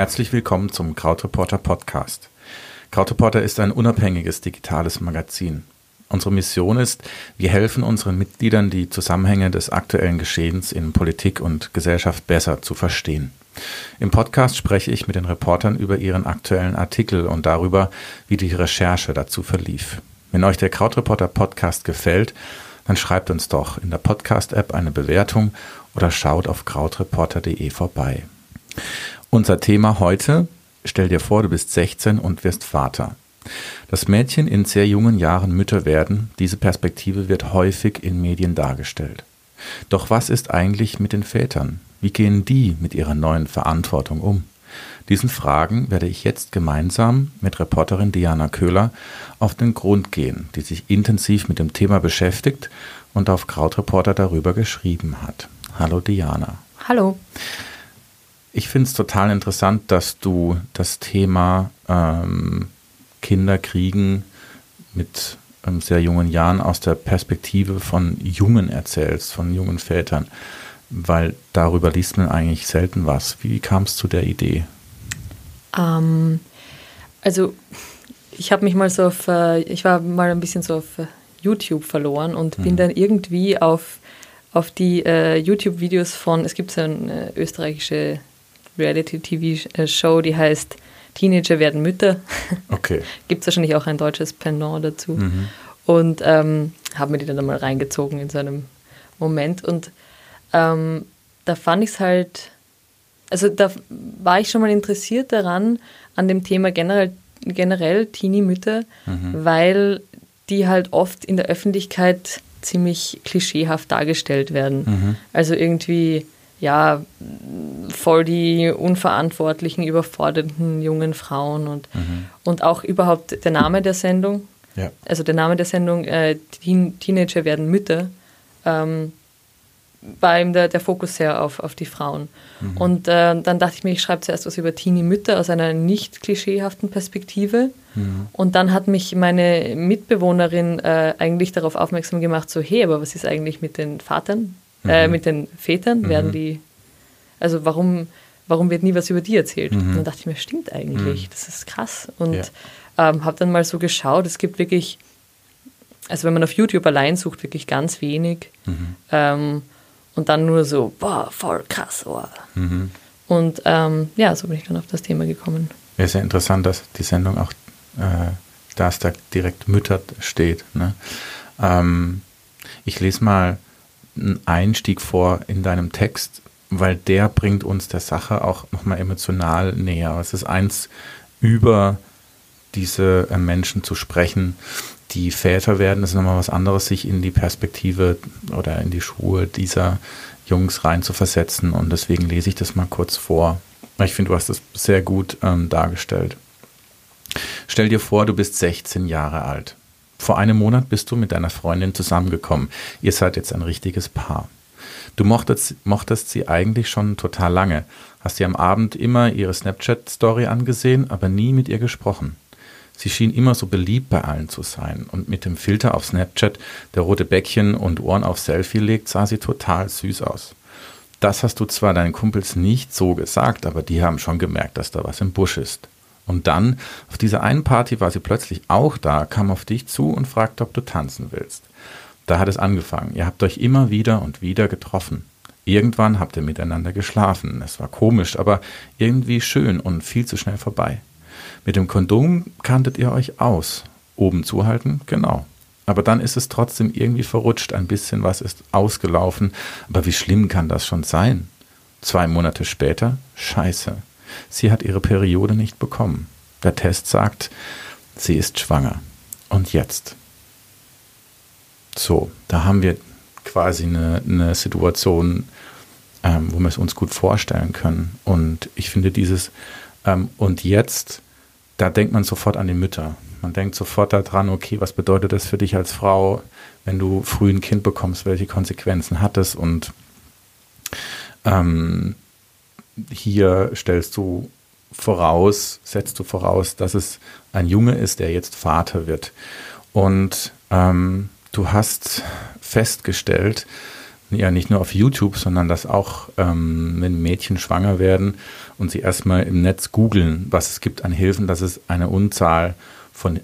Herzlich willkommen zum Krautreporter Podcast. Krautreporter ist ein unabhängiges digitales Magazin. Unsere Mission ist, wir helfen unseren Mitgliedern, die Zusammenhänge des aktuellen Geschehens in Politik und Gesellschaft besser zu verstehen. Im Podcast spreche ich mit den Reportern über ihren aktuellen Artikel und darüber, wie die Recherche dazu verlief. Wenn euch der Krautreporter Podcast gefällt, dann schreibt uns doch in der Podcast-App eine Bewertung oder schaut auf krautreporter.de vorbei. Unser Thema heute, stell dir vor, du bist 16 und wirst Vater. Dass Mädchen in sehr jungen Jahren Mütter werden, diese Perspektive wird häufig in Medien dargestellt. Doch was ist eigentlich mit den Vätern? Wie gehen die mit ihrer neuen Verantwortung um? Diesen Fragen werde ich jetzt gemeinsam mit Reporterin Diana Köhler auf den Grund gehen, die sich intensiv mit dem Thema beschäftigt und auf Krautreporter darüber geschrieben hat. Hallo Diana. Hallo. Ich finde es total interessant, dass du das Thema ähm, Kinder kriegen mit ähm, sehr jungen Jahren aus der Perspektive von Jungen erzählst, von jungen Vätern, weil darüber liest man eigentlich selten was. Wie kam es zu der Idee? Ähm, also ich habe mich mal so auf, äh, ich war mal ein bisschen so auf äh, YouTube verloren und hm. bin dann irgendwie auf, auf die äh, YouTube-Videos von, es gibt so eine österreichische Reality-TV-Show, die heißt Teenager werden Mütter. Okay. Gibt es wahrscheinlich auch ein deutsches Pendant dazu. Mhm. Und ähm, habe mir die dann mal reingezogen in so einem Moment. Und ähm, da fand ich es halt, also da war ich schon mal interessiert daran, an dem Thema generell, generell Teenie-Mütter, mhm. weil die halt oft in der Öffentlichkeit ziemlich klischeehaft dargestellt werden. Mhm. Also irgendwie ja, voll die unverantwortlichen, überfordernden jungen Frauen und, mhm. und auch überhaupt der Name der Sendung. Ja. Also der Name der Sendung, äh, Teen Teenager werden Mütter, ähm, war eben der, der Fokus sehr auf, auf die Frauen. Mhm. Und äh, dann dachte ich mir, ich schreibe zuerst was über Teenie-Mütter aus einer nicht klischeehaften Perspektive. Mhm. Und dann hat mich meine Mitbewohnerin äh, eigentlich darauf aufmerksam gemacht, so, hey, aber was ist eigentlich mit den Vatern? Äh, mhm. Äh, mit den Vätern werden mhm. die, also warum, warum wird nie was über die erzählt? Mhm. Und dann dachte ich mir, stimmt eigentlich, mhm. das ist krass. Und ja. ähm, habe dann mal so geschaut, es gibt wirklich, also wenn man auf YouTube allein sucht, wirklich ganz wenig. Mhm. Ähm, und dann nur so, boah, voll krass. Oh. Mhm. Und ähm, ja, so bin ich dann auf das Thema gekommen. Ja, ist ja interessant, dass die Sendung auch, äh, da da direkt Mütter steht. Ne? Ähm, ich lese mal einen Einstieg vor in deinem Text, weil der bringt uns der Sache auch nochmal emotional näher. Es ist eins, über diese äh, Menschen zu sprechen, die Väter werden. Ist nochmal was anderes, sich in die Perspektive oder in die Schuhe dieser Jungs rein zu versetzen. Und deswegen lese ich das mal kurz vor. Ich finde, du hast das sehr gut ähm, dargestellt. Stell dir vor, du bist 16 Jahre alt. Vor einem Monat bist du mit deiner Freundin zusammengekommen. Ihr seid jetzt ein richtiges Paar. Du mochtest, mochtest sie eigentlich schon total lange, hast ihr am Abend immer ihre Snapchat-Story angesehen, aber nie mit ihr gesprochen. Sie schien immer so beliebt bei allen zu sein und mit dem Filter auf Snapchat, der rote Bäckchen und Ohren auf Selfie legt, sah sie total süß aus. Das hast du zwar deinen Kumpels nicht so gesagt, aber die haben schon gemerkt, dass da was im Busch ist. Und dann, auf dieser einen Party war sie plötzlich auch da, kam auf dich zu und fragte, ob du tanzen willst. Da hat es angefangen. Ihr habt euch immer wieder und wieder getroffen. Irgendwann habt ihr miteinander geschlafen. Es war komisch, aber irgendwie schön und viel zu schnell vorbei. Mit dem Kondom kanntet ihr euch aus. Oben zuhalten? Genau. Aber dann ist es trotzdem irgendwie verrutscht. Ein bisschen was ist ausgelaufen. Aber wie schlimm kann das schon sein? Zwei Monate später? Scheiße. Sie hat ihre Periode nicht bekommen. Der Test sagt, sie ist schwanger. Und jetzt? So, da haben wir quasi eine, eine Situation, ähm, wo wir es uns gut vorstellen können. Und ich finde dieses ähm, und jetzt, da denkt man sofort an die Mütter. Man denkt sofort daran, okay, was bedeutet das für dich als Frau, wenn du früh ein Kind bekommst, welche Konsequenzen hat es? Und ähm, hier stellst du voraus, setzt du voraus, dass es ein Junge ist, der jetzt Vater wird. Und ähm, du hast festgestellt, ja nicht nur auf YouTube, sondern dass auch, ähm, wenn Mädchen schwanger werden und sie erstmal im Netz googeln, was es gibt an Hilfen, dass es eine Unzahl von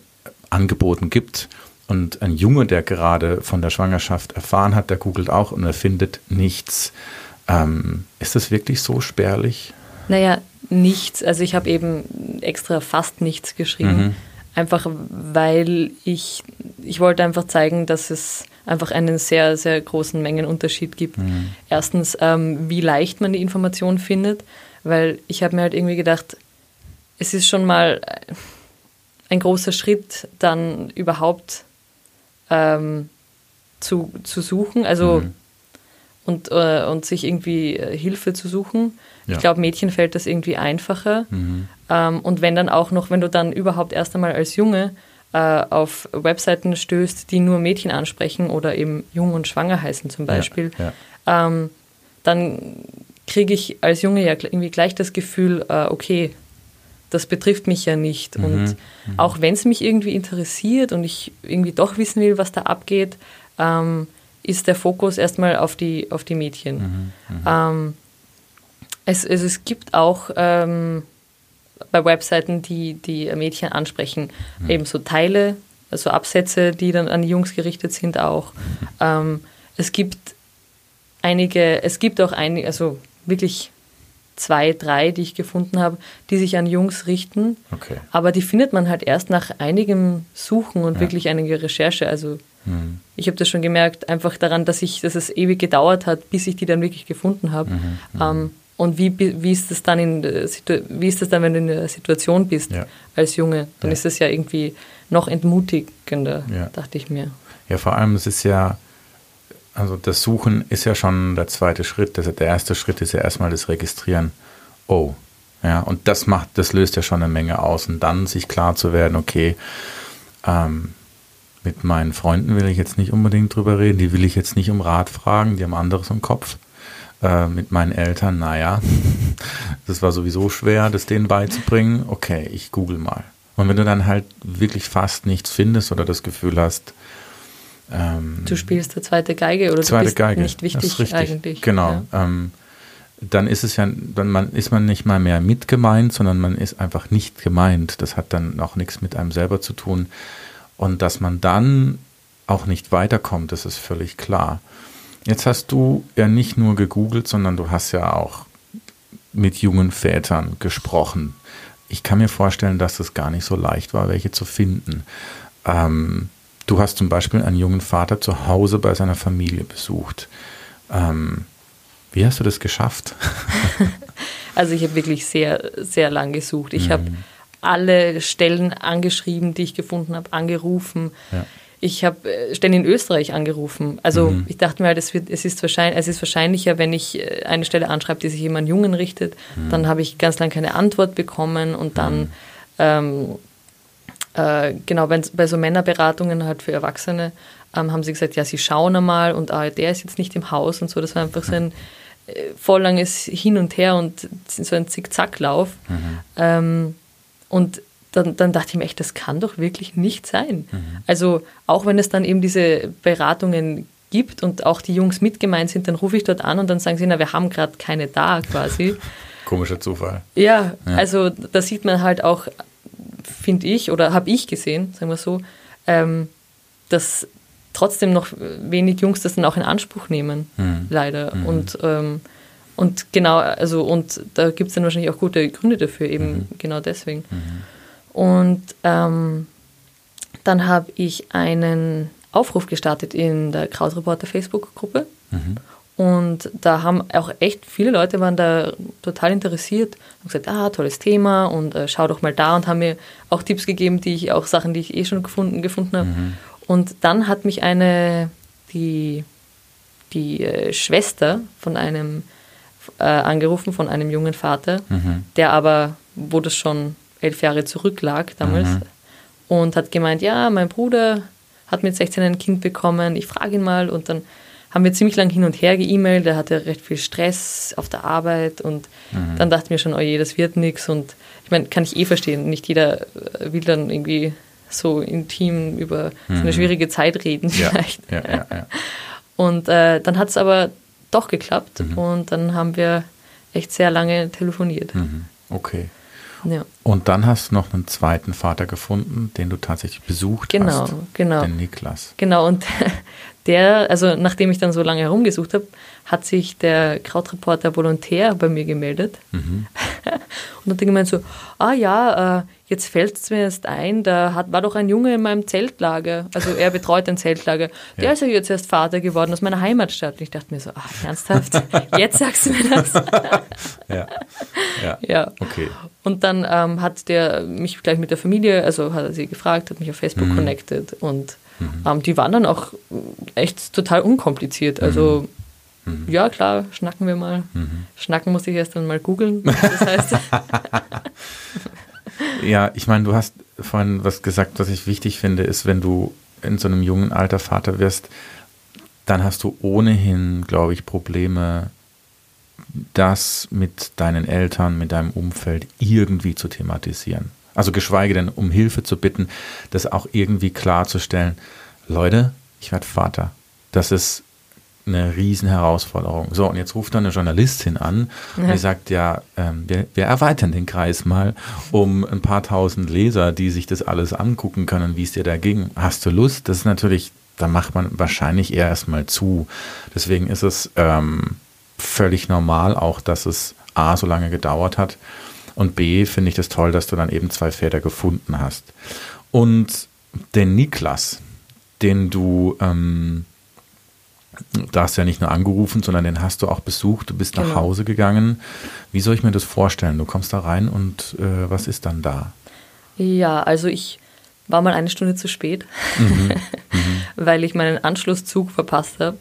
Angeboten gibt. Und ein Junge, der gerade von der Schwangerschaft erfahren hat, der googelt auch und er findet nichts. Ähm, ist das wirklich so spärlich? Naja, nichts. Also ich habe eben extra fast nichts geschrieben. Mhm. Einfach weil ich, ich wollte einfach zeigen, dass es einfach einen sehr, sehr großen Mengenunterschied gibt. Mhm. Erstens, ähm, wie leicht man die Information findet, weil ich habe mir halt irgendwie gedacht, es ist schon mal ein großer Schritt, dann überhaupt ähm, zu, zu suchen, also mhm. und, äh, und sich irgendwie äh, Hilfe zu suchen. Ja. Ich glaube, Mädchen fällt das irgendwie einfacher. Mhm. Ähm, und wenn dann auch noch, wenn du dann überhaupt erst einmal als Junge äh, auf Webseiten stößt, die nur Mädchen ansprechen oder eben jung und schwanger heißen zum Beispiel, ja. Ja. Ähm, dann kriege ich als Junge ja irgendwie gleich das Gefühl, äh, okay, das betrifft mich ja nicht. Mhm. Und mhm. auch wenn es mich irgendwie interessiert und ich irgendwie doch wissen will, was da abgeht, ähm, ist der Fokus erstmal auf die, auf die Mädchen. Mhm. Mhm. Ähm, es, es, es gibt auch ähm, bei Webseiten, die die Mädchen ansprechen, mhm. eben so Teile, also Absätze, die dann an die Jungs gerichtet sind auch. Ähm, es gibt einige, es gibt auch einige, also wirklich zwei, drei, die ich gefunden habe, die sich an Jungs richten. Okay. Aber die findet man halt erst nach einigem Suchen und ja. wirklich einiger Recherche. Also mhm. ich habe das schon gemerkt, einfach daran, dass ich, dass es ewig gedauert hat, bis ich die dann wirklich gefunden habe. Mhm. Mhm. Ähm, und wie, wie ist das dann in wie ist das dann, wenn du in der Situation bist ja. als Junge? Dann ja. ist das ja irgendwie noch entmutigender, dachte ich mir. Ja, vor allem es ist ja also das Suchen ist ja schon der zweite Schritt. Das, der erste Schritt ist ja erstmal das Registrieren. Oh, ja, und das macht, das löst ja schon eine Menge aus. Und dann sich klar zu werden, okay, ähm, mit meinen Freunden will ich jetzt nicht unbedingt drüber reden, die will ich jetzt nicht um Rat fragen, die haben anderes im Kopf. Äh, mit meinen Eltern, naja, das war sowieso schwer, das denen beizubringen. Okay, ich google mal. Und wenn du dann halt wirklich fast nichts findest oder das Gefühl hast, ähm, du spielst der zweite Geige oder zweite du bist Geige. nicht wichtig eigentlich. Genau. Ja. Ähm, dann ist es ja, dann man, ist man nicht mal mehr mitgemeint, sondern man ist einfach nicht gemeint. Das hat dann auch nichts mit einem selber zu tun. Und dass man dann auch nicht weiterkommt, das ist völlig klar. Jetzt hast du ja nicht nur gegoogelt, sondern du hast ja auch mit jungen Vätern gesprochen. Ich kann mir vorstellen, dass es gar nicht so leicht war, welche zu finden. Ähm, Du hast zum Beispiel einen jungen Vater zu Hause bei seiner Familie besucht. Ähm, wie hast du das geschafft? also ich habe wirklich sehr, sehr lang gesucht. Ich mhm. habe alle Stellen angeschrieben, die ich gefunden habe, angerufen. Ja. Ich habe äh, Stellen in Österreich angerufen. Also mhm. ich dachte mir halt, es, wird, es, ist wahrscheinlich, es ist wahrscheinlicher, wenn ich äh, eine Stelle anschreibe, die sich jemand an Jungen richtet, mhm. dann habe ich ganz lange keine Antwort bekommen und dann mhm. ähm, äh, genau, wenn, bei so Männerberatungen halt für Erwachsene ähm, haben sie gesagt, ja, sie schauen einmal und ah, der ist jetzt nicht im Haus und so. Das war einfach so ein äh, voll langes Hin und Her und so ein Zickzacklauf. Mhm. Ähm, und dann, dann, dachte ich mir echt, das kann doch wirklich nicht sein. Mhm. Also auch wenn es dann eben diese Beratungen gibt und auch die Jungs mitgemeint sind, dann rufe ich dort an und dann sagen sie, na, wir haben gerade keine da quasi. Komischer Zufall. Ja, ja, also da sieht man halt auch finde ich, oder habe ich gesehen, sagen wir so, ähm, dass trotzdem noch wenig Jungs das dann auch in Anspruch nehmen, mhm. leider. Mhm. Und, ähm, und genau, also und da gibt es dann wahrscheinlich auch gute Gründe dafür, eben mhm. genau deswegen. Mhm. Und ähm, dann habe ich einen Aufruf gestartet in der Krautreporter Facebook-Gruppe. Und da haben auch echt viele Leute waren da total interessiert und gesagt, ah, tolles Thema und äh, schau doch mal da und haben mir auch Tipps gegeben, die ich auch Sachen, die ich eh schon gefunden, gefunden habe. Mhm. Und dann hat mich eine, die, die äh, Schwester von einem äh, angerufen, von einem jungen Vater, mhm. der aber, wo das schon elf Jahre zurücklag damals, mhm. und hat gemeint, ja, mein Bruder hat mit 16 ein Kind bekommen, ich frage ihn mal und dann haben wir ziemlich lang hin und her geemailt. Er hatte recht viel Stress auf der Arbeit und mhm. dann dachte ich mir schon, oh je, das wird nichts. Und ich meine, kann ich eh verstehen. Nicht jeder will dann irgendwie so intim über so eine Mhm. schwierige Zeit reden vielleicht. ja, ja, ja. Und äh, dann hat es aber doch geklappt Mhm. und dann haben wir echt sehr lange telefoniert. Mhm. Okay. Ja. Und dann hast du noch einen zweiten Vater gefunden, den du tatsächlich besucht Genau, hast. genau. Den Niklas. Genau, und der, also nachdem ich dann so lange herumgesucht habe, hat sich der Krautreporter Volontär bei mir gemeldet Mhm. und hat dann gemeint so, ah ja, äh, jetzt fällt es mir erst ein, da hat, war doch ein Junge in meinem Zeltlager, also er betreut ein Zeltlager, der Ja. ist ja jetzt erst Vater geworden aus meiner Heimatstadt. Und ich dachte mir so, ach, ernsthaft, jetzt sagst du mir das? Ja. ja. ja. Okay. Und dann ähm, hat der mich gleich mit der Familie, also hat er sie gefragt, hat mich auf Facebook Mhm. connected und ähm, die waren dann auch echt total unkompliziert. Also Mhm. ja, klar, schnacken wir mal. Schnacken muss ich erst dann mal googeln. Das heißt, Ja, ich meine, du hast vorhin was gesagt, was ich wichtig finde, ist, wenn du in so einem jungen Alter Vater wirst, dann hast du ohnehin, glaube ich, Probleme, das mit deinen Eltern, mit deinem Umfeld irgendwie zu thematisieren. Also geschweige denn, um Hilfe zu bitten, das auch irgendwie klarzustellen. Leute, ich werde Vater. Das ist eine riesen Herausforderung. So, und jetzt ruft dann eine Journalistin an und Ja. die sagt, ja, ähm, wir, wir erweitern den Kreis mal um ein paar tausend Leser, die sich das alles angucken können, wie es dir da ging. Hast du Lust? Das ist natürlich, da macht man wahrscheinlich eher erstmal zu. Deswegen ist es ähm, völlig normal auch, dass es A, so lange gedauert hat und B, finde ich das toll, dass du dann eben zwei Väter gefunden hast. Und den Niklas, den du, ähm, da hast du ja nicht nur angerufen, sondern den hast du auch besucht, du bist nach Genau. Hause gegangen. Wie soll ich mir das vorstellen? Du kommst da rein und äh, was ist dann da? ja, also ich war mal eine Stunde zu spät, weil ich meinen Anschlusszug verpasst habe.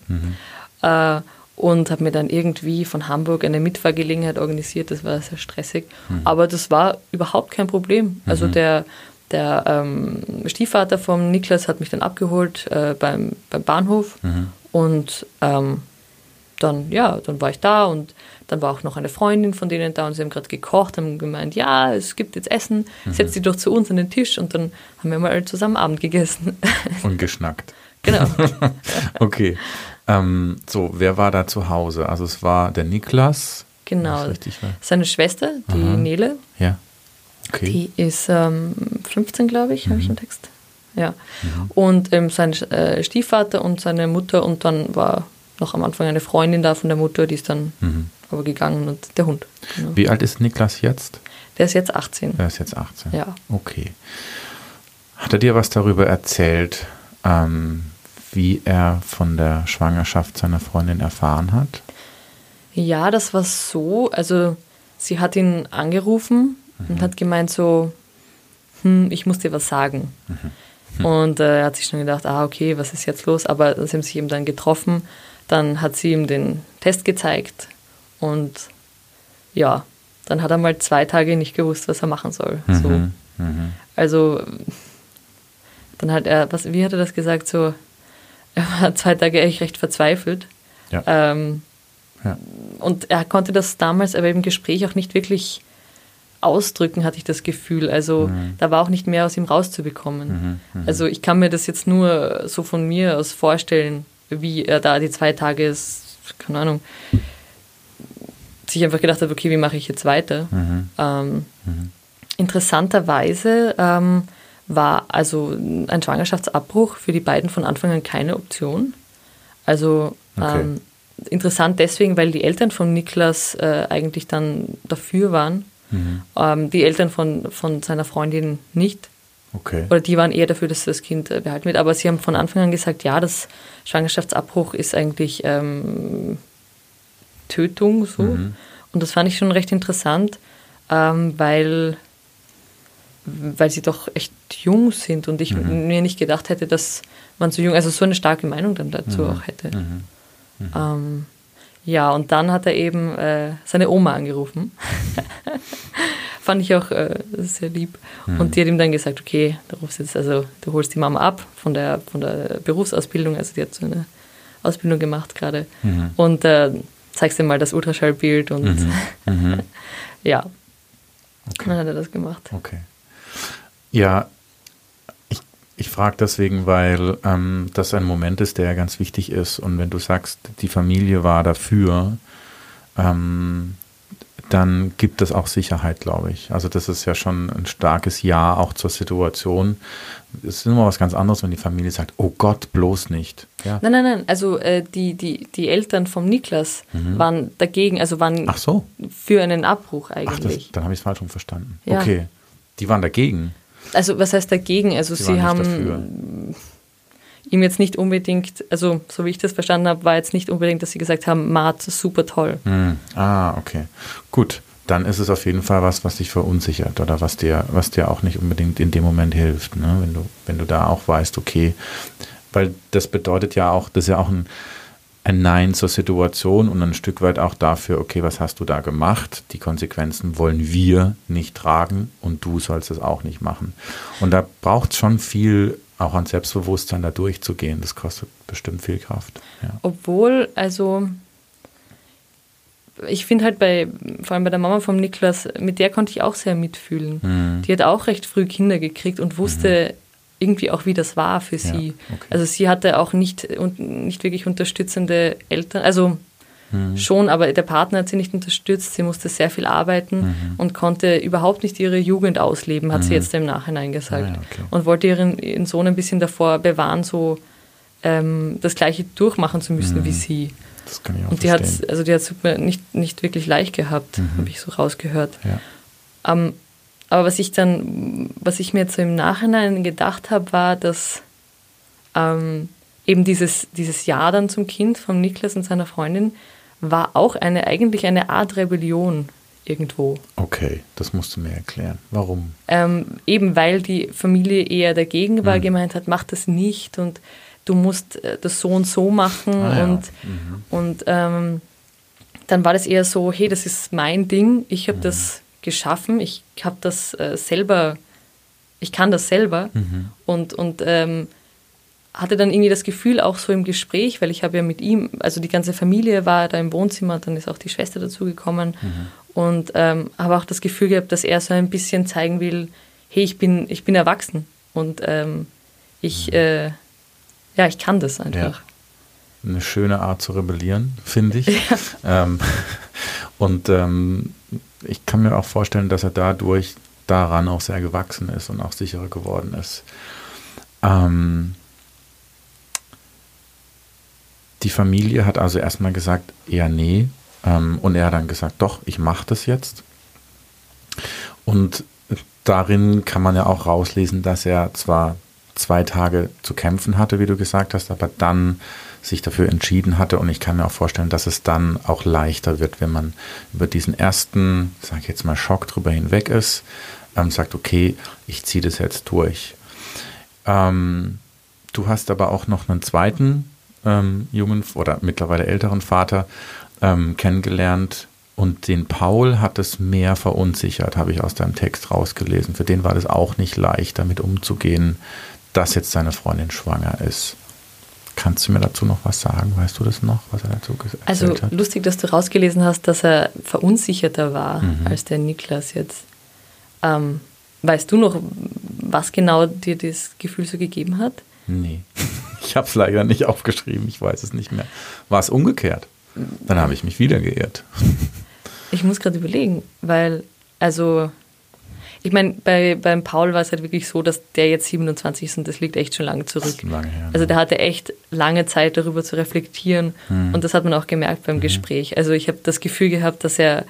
Äh, und habe mir dann irgendwie von Hamburg eine Mitfahrgelegenheit organisiert. Das war sehr stressig. Aber das war überhaupt kein Problem. Also der, der ähm, Stiefvater vom Niklas hat mich dann abgeholt äh, beim, beim Bahnhof. Und ähm, dann, ja, dann war ich da und dann war auch noch eine Freundin von denen da und sie haben gerade gekocht, haben gemeint, ja, es gibt jetzt Essen, setz dich doch zu uns an den Tisch und dann haben wir mal zusammen Abend gegessen. Und geschnackt. genau. Okay. Ähm, so, wer war da zu Hause? Also es war der Niklas. Genau. Richtig war. Seine Schwester, die Aha. Nele, Ja. Okay. die ist ähm, 15, glaube ich, Mhm. habe ich im Text. Ja. Und ähm, sein äh, Stiefvater und seine Mutter und dann war noch am Anfang eine Freundin da von der Mutter, die ist dann Mhm. aber gegangen und der Hund. Genau. Wie alt ist Niklas jetzt? Der ist jetzt 18. Er ist jetzt 18. Ja. Okay. Hat er dir was darüber erzählt, ähm, wie er von der Schwangerschaft seiner Freundin erfahren hat? Ja, das war so. Also sie hat ihn angerufen und hat gemeint so, hm, ich muss dir was sagen. Und äh, er hat sich schon gedacht, ah, okay, was ist jetzt los? Aber sie haben sich eben dann getroffen. Dann hat sie ihm den Test gezeigt und ja, dann hat er mal zwei Tage nicht gewusst, was er machen soll. So. Mhm. Mhm. Also dann hat er, was, wie hat er das gesagt? So, er war zwei Tage echt recht verzweifelt. Ja. Ähm, Ja. und er konnte das damals aber im Gespräch auch nicht wirklich ausdrücken, hatte ich das Gefühl. Also da war auch nicht mehr aus ihm rauszubekommen. Also ich kann mir das jetzt nur so von mir aus vorstellen, wie er da die zwei Tage, ist, keine Ahnung, sich einfach gedacht hat, okay, wie mache ich jetzt weiter? Ähm, Interessanterweise ähm, war also ein Schwangerschaftsabbruch für die beiden von Anfang an keine Option. Also Okay. ähm, interessant deswegen, weil die Eltern von Niklas äh, eigentlich dann dafür waren. Ähm, die Eltern von, von seiner Freundin nicht. Okay. Oder die waren eher dafür, dass das Kind äh, behalten wird. Aber sie haben von Anfang an gesagt, ja, das Schwangerschaftsabbruch ist eigentlich ähm, Tötung so. Und das fand ich schon recht interessant, ähm, weil, weil sie doch echt jung sind und ich mir nicht gedacht hätte, dass man so jung, also so eine starke Meinung dann dazu auch hätte. Ähm, ja, und dann hat er eben äh, seine Oma angerufen. Fand ich auch äh, sehr lieb. Und die hat ihm dann gesagt, okay, du rufst jetzt, also du holst die Mama ab von der, von der Berufsausbildung, also die hat so eine Ausbildung gemacht gerade. Und äh, zeigst dir mal das Ultraschallbild und ja. Und dann hat er das gemacht. Okay. Ja, ich ich frage deswegen, weil ähm, das ein Moment ist, der ganz wichtig ist. Und wenn du sagst, die Familie war dafür, ähm, dann gibt es auch Sicherheit, glaube ich. Also das ist ja schon ein starkes Ja auch zur Situation. Es ist immer was ganz anderes, wenn die Familie sagt, oh Gott, bloß nicht. Ja. Nein, nein, nein. Also äh, die, die, die Eltern vom Niklas mhm. waren dagegen, also waren Ach so. für einen Abbruch eigentlich. Ach, das, dann habe ich es falsch verstanden. Ja. Okay. Die waren dagegen. Also was heißt dagegen? Also sie, sie haben dafür. ihm jetzt nicht unbedingt, also so wie ich das verstanden habe, war jetzt nicht unbedingt, dass sie gesagt haben, Mart, super toll. Hm. Ah, okay. Gut. Dann ist es auf jeden Fall was, was dich verunsichert oder was dir, was dir auch nicht unbedingt in dem Moment hilft, ne? wenn, du, wenn du da auch weißt, okay, weil das bedeutet ja auch, das ist ja auch ein, ein Nein zur Situation und ein Stück weit auch dafür, okay, was hast du da gemacht? Die Konsequenzen wollen wir nicht tragen und du sollst es auch nicht machen. Und da braucht es schon viel auch an Selbstbewusstsein da durchzugehen. Das kostet bestimmt viel Kraft. Ja. Obwohl, also ich finde halt bei, vor allem bei der Mama vom Niklas, mit der konnte ich auch sehr mitfühlen. Mhm. Die hat auch recht früh Kinder gekriegt und wusste, mhm irgendwie auch, wie das war für sie. Ja, okay. Also sie hatte auch nicht, nicht wirklich unterstützende Eltern, also mhm. schon, aber der Partner hat sie nicht unterstützt. Sie musste sehr viel arbeiten mhm. und konnte überhaupt nicht ihre Jugend ausleben, hat mhm. sie jetzt im Nachhinein gesagt. Ah, ja, okay. Und wollte ihren, ihren, Sohn ein bisschen davor bewahren, so ähm, das Gleiche durchmachen zu müssen wie mhm. sie. Das kann ich auch und die hat also die hat es nicht, nicht wirklich leicht gehabt, mhm. habe ich so rausgehört. Ja. Ähm, aber was ich dann, was ich mir jetzt so im Nachhinein gedacht habe, war, dass ähm, eben dieses, dieses Ja dann zum Kind von Niklas und seiner Freundin war auch eine, eigentlich eine Art Rebellion irgendwo. Okay, das musst du mir erklären. Warum? Ähm, eben weil die Familie eher dagegen war, mhm. gemeint hat, mach das nicht und du musst äh, das so und so machen ah, und, ja. mhm. und ähm, dann war das eher so, hey, das ist mein Ding, ich habe mhm. das geschaffen. Ich habe das äh, selber, ich kann das selber mhm. und, und ähm, hatte dann irgendwie das Gefühl auch so im Gespräch, weil ich habe ja mit ihm, also die ganze Familie war da im Wohnzimmer, dann ist auch die Schwester dazugekommen mhm. und ähm, habe auch das Gefühl gehabt, dass er so ein bisschen zeigen will, hey, ich bin, ich bin erwachsen und ähm, ich, mhm. äh, ja, ich kann das einfach. Ja. Eine schöne Art zu rebellieren, finde ich. Ja. Ähm, und ähm, ich kann mir auch vorstellen, dass er dadurch daran auch sehr gewachsen ist und auch sicherer geworden ist. Ähm, die Familie hat also erstmal gesagt, eher nee. Ähm, und er hat dann gesagt, doch, ich mache das jetzt. Und darin kann man ja auch rauslesen, dass er zwar zwei Tage zu kämpfen hatte, wie du gesagt hast, aber dann sich dafür entschieden hatte. Und ich kann mir auch vorstellen, dass es dann auch leichter wird, wenn man über diesen ersten, sage ich jetzt mal, Schock drüber hinweg ist, ähm, sagt, okay, ich ziehe das jetzt durch. Ähm, du hast aber auch noch einen zweiten ähm, jungen oder mittlerweile älteren Vater ähm, kennengelernt, und den Paul hat es mehr verunsichert, habe ich aus deinem Text rausgelesen. Für den war das auch nicht leicht, damit umzugehen, dass jetzt seine Freundin schwanger ist. Kannst du mir dazu noch was sagen? Weißt du das noch, was er dazu gesagt hat? Also lustig, dass du rausgelesen hast, dass er verunsicherter war mhm. als der Niklas jetzt. Ähm, weißt du noch, was genau dir das Gefühl so gegeben hat? Nee, ich habe es leider nicht aufgeschrieben, ich weiß es nicht mehr. War es umgekehrt? Dann habe ich mich wieder geirrt. Ich muss gerade überlegen, weil, also ich meine, bei, beim Paul war es halt wirklich so, dass der jetzt 27 ist und das liegt echt schon lange zurück. Lange her, also der hatte echt lange Zeit darüber zu reflektieren mhm. und das hat man auch gemerkt beim mhm. Gespräch. Also ich habe das Gefühl gehabt, dass er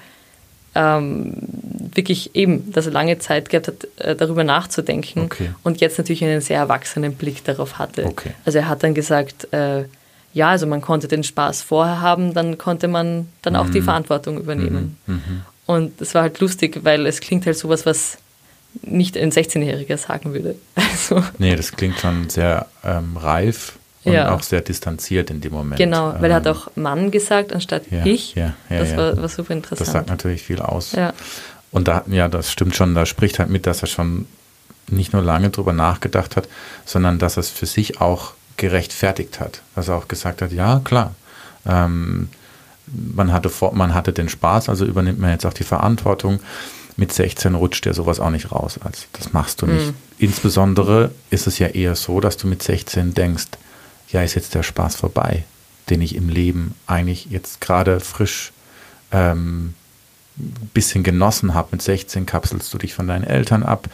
ähm, wirklich eben, dass er lange Zeit gehabt hat, äh, darüber nachzudenken okay. und jetzt natürlich einen sehr erwachsenen Blick darauf hatte. Okay. Also er hat dann gesagt, äh, ja, also man konnte den Spaß vorher haben, dann konnte man dann mhm. auch die mhm. Verantwortung übernehmen. Mhm. Mhm. Und das war halt lustig, weil es klingt halt sowas, was nicht ein 16-Jähriger sagen würde. Also. Nee, das klingt schon sehr ähm, reif und ja. auch sehr distanziert in dem Moment. Genau, weil er hat ähm, auch Mann gesagt anstatt ja, ich. Ja, ja, das war, war, super interessant. Das sagt natürlich viel aus. Und da, ja, das stimmt schon, da spricht halt mit, dass er schon nicht nur lange drüber nachgedacht hat, sondern dass er es für sich auch gerechtfertigt hat. Dass er auch gesagt hat, ja, klar, ähm, man, hatte, man hatte den Spaß, also übernimmt man jetzt auch die Verantwortung. Mit 16 rutscht dir sowas auch nicht raus. Also das machst du nicht. Mhm. Insbesondere ist es ja eher so, dass du mit 16 denkst, ja, ist jetzt der Spaß vorbei, den ich im Leben eigentlich jetzt gerade frisch ähm, bisschen genossen habe. Mit 16 kapselst du dich von deinen Eltern ab.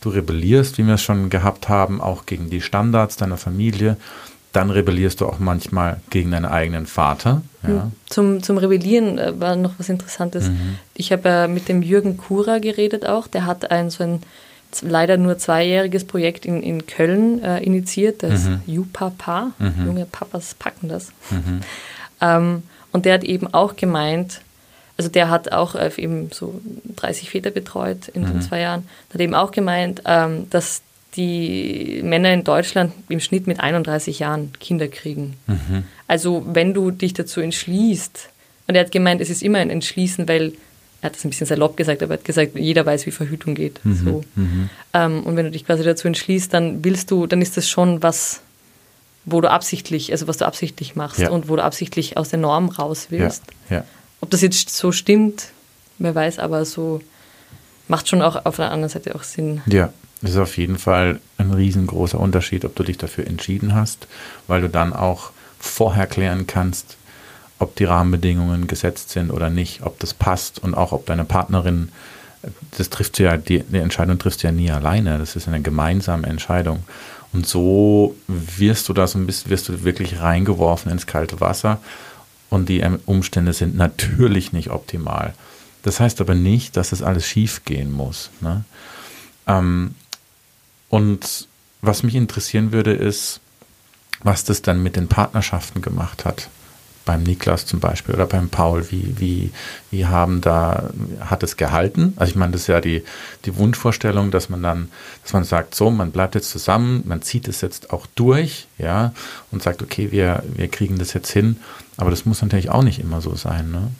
Du rebellierst, wie wir es schon gehabt haben, auch gegen die Standards deiner Familie dann rebellierst du auch manchmal gegen deinen eigenen Vater. Ja. Hm. Zum, zum Rebellieren äh, war noch was Interessantes. Mhm. Ich habe äh, mit dem Jürgen Kura geredet auch. Der hat ein so ein leider nur zweijähriges Projekt in, in Köln äh, initiiert, das mhm. Jupapa. Mhm. Junge Papas packen das. Mhm. Ähm, und der hat eben auch gemeint, also der hat auch äh, eben so 30 Väter betreut in den mhm. zwei Jahren, hat eben auch gemeint, ähm, dass die Männer in Deutschland im Schnitt mit 31 Jahren Kinder kriegen. Mhm. Also wenn du dich dazu entschließt, und er hat gemeint, es ist immer ein Entschließen, weil er hat das ein bisschen salopp gesagt, aber er hat gesagt, jeder weiß, wie Verhütung geht. Mhm. So. Mhm. Ähm, und wenn du dich quasi dazu entschließt, dann willst du, dann ist das schon was, wo du absichtlich, also was du absichtlich machst ja. und wo du absichtlich aus der Norm raus willst. Ja. Ja. Ob das jetzt so stimmt, wer weiß, aber so macht schon auch auf der anderen Seite auch Sinn. Ja, ist auf jeden Fall ein riesengroßer Unterschied, ob du dich dafür entschieden hast, weil du dann auch vorher klären kannst, ob die Rahmenbedingungen gesetzt sind oder nicht, ob das passt und auch ob deine Partnerin, das trifft ja, die, die Entscheidung triffst du ja nie alleine, das ist eine gemeinsame Entscheidung. Und so wirst du da so ein bisschen, wirst du wirklich reingeworfen ins kalte Wasser und die Umstände sind natürlich nicht optimal. Das heißt aber nicht, dass das alles schief gehen muss. Ne? Ähm, und was mich interessieren würde, ist, was das dann mit den Partnerschaften gemacht hat. Beim Niklas zum Beispiel oder beim Paul, wie, wie, wie haben da, hat es gehalten? Also ich meine, das ist ja die, die Wunschvorstellung, dass man dann, dass man sagt, so, man bleibt jetzt zusammen, man zieht es jetzt auch durch, ja, und sagt, okay, wir, wir kriegen das jetzt hin. Aber das muss natürlich auch nicht immer so sein, ne?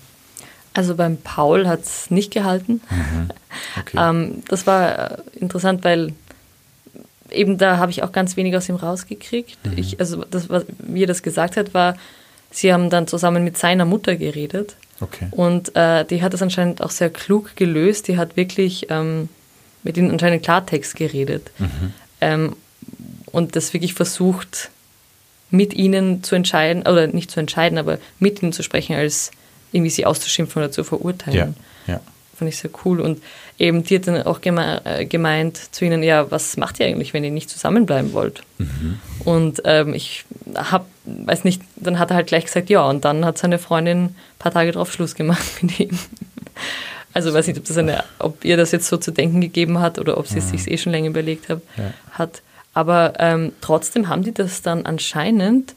Also beim Paul hat es nicht gehalten. Mhm. Okay. ähm, das war interessant, weil eben da habe ich auch ganz wenig aus ihm rausgekriegt. Mhm. Ich, also das, was, wie er das gesagt hat, war, sie haben dann zusammen mit seiner Mutter geredet. Okay. Und äh, die hat das anscheinend auch sehr klug gelöst. Die hat wirklich ähm, mit ihnen anscheinend Klartext geredet. Mhm. Ähm, und das wirklich versucht, mit ihnen zu entscheiden, oder nicht zu entscheiden, aber mit ihnen zu sprechen, als irgendwie sie auszuschimpfen oder zu verurteilen. Ja, ja. Fand ich sehr cool. Und eben, die hat dann auch geme äh, gemeint zu ihnen, ja, was macht ihr eigentlich, wenn ihr nicht zusammenbleiben wollt? Mhm. Und ähm, ich habe, weiß nicht, dann hat er halt gleich gesagt, ja, und dann hat seine Freundin ein paar Tage drauf Schluss gemacht mit ihm. Also weiß nicht, ob, das eine, ob ihr das jetzt so zu denken gegeben hat oder ob sie es mhm. sich eh schon länger überlegt hab, ja. hat. Aber ähm, trotzdem haben die das dann anscheinend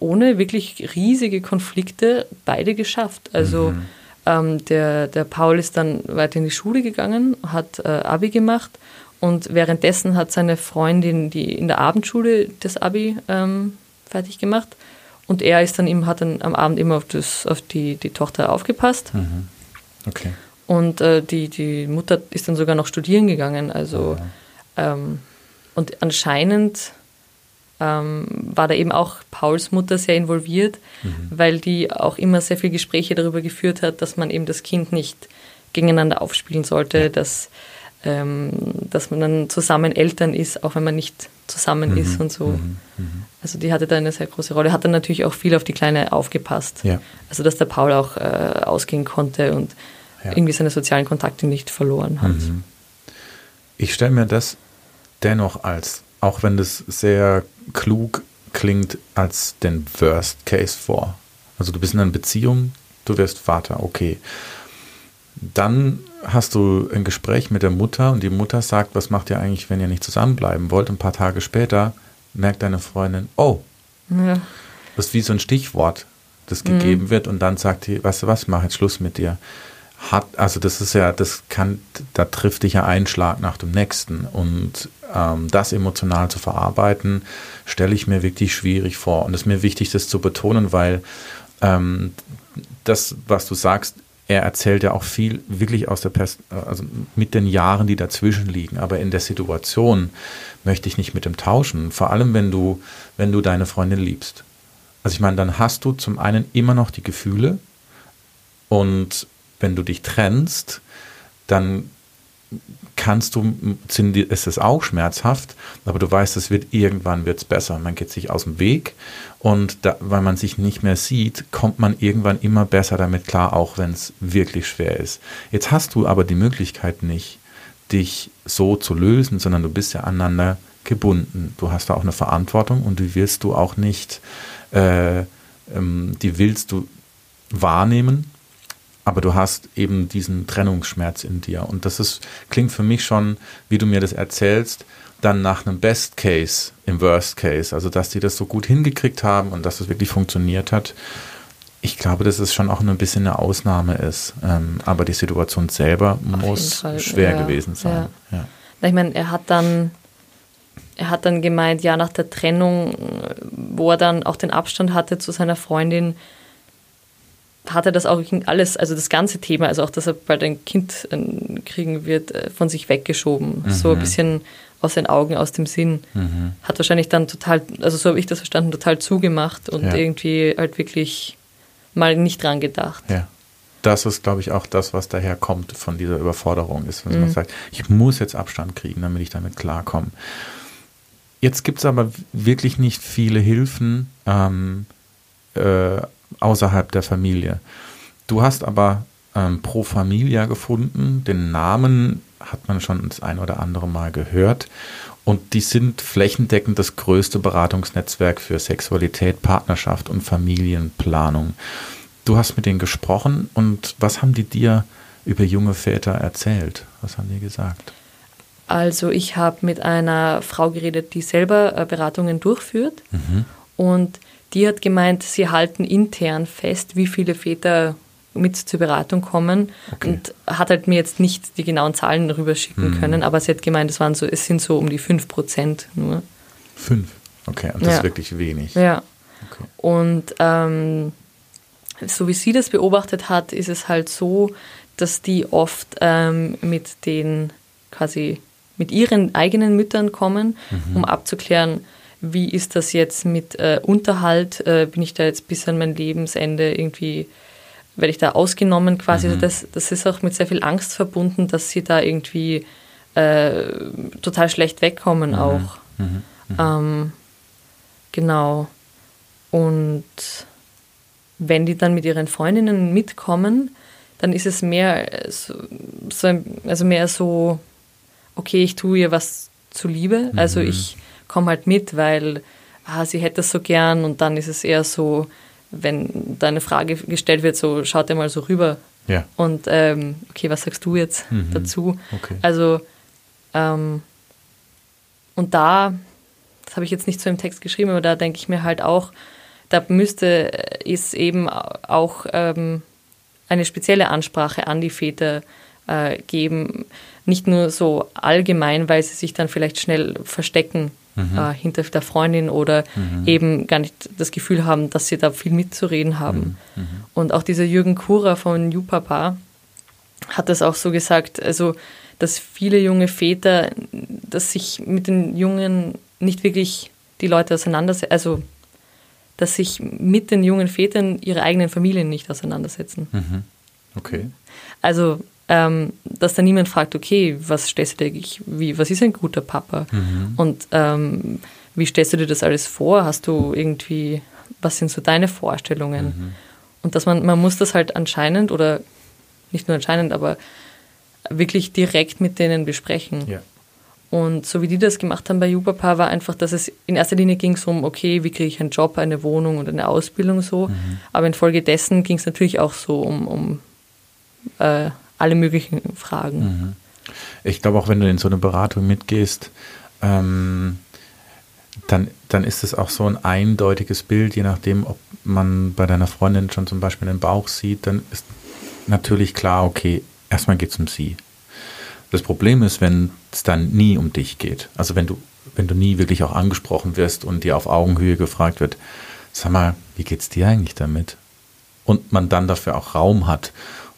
ohne wirklich riesige Konflikte beide geschafft. Also mhm ähm, der, der Paul ist dann weiter in die Schule gegangen, hat äh, Abi gemacht und währenddessen hat seine Freundin die in der Abendschule das Abi ähm, fertig gemacht. Und er ist dann eben, hat dann am Abend immer auf, das, auf die, die Tochter aufgepasst. Mhm. Okay. Und äh, die, die Mutter ist dann sogar noch studieren gegangen. Also, ja. ähm, und anscheinend ähm, war da eben auch Pauls Mutter sehr involviert, mhm. weil die auch immer sehr viele Gespräche darüber geführt hat, dass man eben das Kind nicht gegeneinander aufspielen sollte, ja. dass, ähm, dass man dann zusammen Eltern ist, auch wenn man nicht zusammen mhm. ist und so. Mhm. mhm. Also die hatte da eine sehr große Rolle, hat dann natürlich auch viel auf die Kleine aufgepasst. Ja. Also dass der Paul auch äh, ausgehen konnte und ja. irgendwie seine sozialen Kontakte nicht verloren hat. Mhm. Ich stelle mir das dennoch als auch wenn das sehr klug klingt, als den Worst Case vor. Also du bist in einer Beziehung, du wirst Vater, okay. Dann hast du ein Gespräch mit der Mutter und die Mutter sagt, was macht ihr eigentlich, wenn ihr nicht zusammenbleiben wollt? Ein paar Tage später merkt deine Freundin, oh, ja. das ist wie so ein Stichwort, das gegeben mhm. wird und dann sagt die, weißt du was, ich mache jetzt Schluss mit dir hat, also das ist ja, das kann, da trifft dich ja ein Schlag nach dem nächsten. Und ähm, das emotional zu verarbeiten, stelle ich mir wirklich schwierig vor. Und es ist mir wichtig, das zu betonen, weil ähm, das, was du sagst, er erzählt ja auch viel wirklich aus der Pers also mit den Jahren, die dazwischen liegen. Aber in der Situation möchte ich nicht mit dem tauschen. Vor allem, wenn du, wenn du deine Freundin liebst. Also ich meine, dann hast du zum einen immer noch die Gefühle und wenn du dich trennst, dann kannst du, ist es auch schmerzhaft, aber du weißt, es wird irgendwann wird's besser. Man geht sich aus dem Weg und da, weil man sich nicht mehr sieht, kommt man irgendwann immer besser damit klar, auch wenn es wirklich schwer ist. Jetzt hast du aber die Möglichkeit nicht, dich so zu lösen, sondern du bist ja aneinander gebunden. Du hast da auch eine Verantwortung und die willst du auch nicht, äh, ähm, die willst du wahrnehmen, aber du hast eben diesen Trennungsschmerz in dir. Und das ist, klingt für mich schon, wie du mir das erzählst, dann nach einem Best Case im Worst Case. Also, dass die das so gut hingekriegt haben und dass es das wirklich funktioniert hat. Ich glaube, dass es schon auch ein bisschen eine Ausnahme ist. Ähm, aber die Situation selber Auf muss schwer ja, gewesen sein. Ja. Ja. Ich meine, er hat dann er hat dann gemeint, ja, nach der Trennung, wo er dann auch den Abstand hatte zu seiner Freundin, hat er das auch alles, also das ganze Thema, also auch, dass er bald ein Kind kriegen wird, äh, von sich weggeschoben. Mhm. So ein bisschen aus den Augen, aus dem Sinn. Mhm. Hat wahrscheinlich dann total, also so habe ich das verstanden, total zugemacht und ja. irgendwie halt wirklich mal nicht dran gedacht. Ja. Das ist, glaube ich, auch das, was daher kommt von dieser Überforderung ist, wenn mhm. man sagt, ich muss jetzt Abstand kriegen, damit ich damit klarkomme. Jetzt gibt es aber wirklich nicht viele Hilfen, ähm, äh, außerhalb der Familie. Du hast aber ähm, Pro Familia gefunden. Den Namen hat man schon das ein oder andere Mal gehört. Und die sind flächendeckend das größte Beratungsnetzwerk für Sexualität, Partnerschaft und Familienplanung. Du hast mit denen gesprochen und was haben die dir über junge Väter erzählt? Was haben die gesagt? Also ich habe mit einer Frau geredet, die selber äh, Beratungen durchführt mhm. und die hat gemeint, sie halten intern fest, wie viele Väter mit zur Beratung kommen okay. und hat halt mir jetzt nicht die genauen Zahlen darüber schicken mhm. können, aber sie hat gemeint, es, waren so, es sind so um die 5 Prozent nur. 5? Okay, und das ja. ist wirklich wenig. Ja. Okay. Und ähm, so wie sie das beobachtet hat, ist es halt so, dass die oft ähm, mit den quasi mit ihren eigenen Müttern kommen, mhm. um abzuklären, wie ist das jetzt mit äh, Unterhalt? Äh, bin ich da jetzt bis an mein Lebensende irgendwie, werde ich da ausgenommen quasi? Mhm. das, das ist auch mit sehr viel Angst verbunden, dass sie da irgendwie äh, total schlecht wegkommen mhm. auch. Mhm. mhm. Ähm, genau. Und wenn die dann mit ihren Freundinnen mitkommen, dann ist es mehr so, so also mehr so, okay, ich tue ihr was zuliebe. Also mhm. ich komme halt mit, weil ah, sie hätte das so gern und dann ist es eher so, wenn da eine Frage gestellt wird, so schaut er mal so rüber. Ja. Und ähm, okay, was sagst du jetzt mhm. dazu? Okay. Also ähm, und da, das habe ich jetzt nicht so im Text geschrieben, aber da denke ich mir halt auch, da müsste es eben auch ähm, eine spezielle Ansprache an die Väter äh, geben. Nicht nur so allgemein, weil sie sich dann vielleicht schnell verstecken mhm. äh, hinter der Freundin oder mhm. eben gar nicht das Gefühl haben, dass sie da viel mitzureden haben. Mhm. mhm. Und auch dieser Jürgen Kura von New Papa hat das auch so gesagt, also dass viele junge Väter, dass sich mit den Jungen nicht wirklich die Leute auseinandersetzen, also dass sich mit den jungen Vätern ihre eigenen Familien nicht auseinandersetzen. Mhm. Okay. Also ähm, dass da niemand fragt, okay, was stellst du dir, wie, was ist ein guter Papa? Mhm. Und ähm, wie stellst du dir das alles vor? Hast du irgendwie, was sind so deine Vorstellungen? Mhm. Und dass man, man muss das halt anscheinend oder nicht nur anscheinend, aber wirklich direkt mit denen besprechen. Ja. Und so wie die das gemacht haben bei Jupapa, war einfach, dass es in erster Linie ging es um, okay, wie kriege ich einen Job, eine Wohnung und eine Ausbildung so. Mhm. Aber infolgedessen ging es natürlich auch so um, um äh, alle möglichen Fragen. Mhm. Ich glaube auch, wenn du in so eine Beratung mitgehst, ähm, dann, dann ist es auch so ein eindeutiges Bild, je nachdem, ob man bei deiner Freundin schon zum Beispiel den Bauch sieht, dann ist natürlich klar, okay, erstmal geht es um sie. Das Problem ist, wenn es dann nie um dich geht. Also wenn du, wenn du nie wirklich auch angesprochen wirst und dir auf Augenhöhe gefragt wird, sag mal, wie geht's dir eigentlich damit? Und man dann dafür auch Raum hat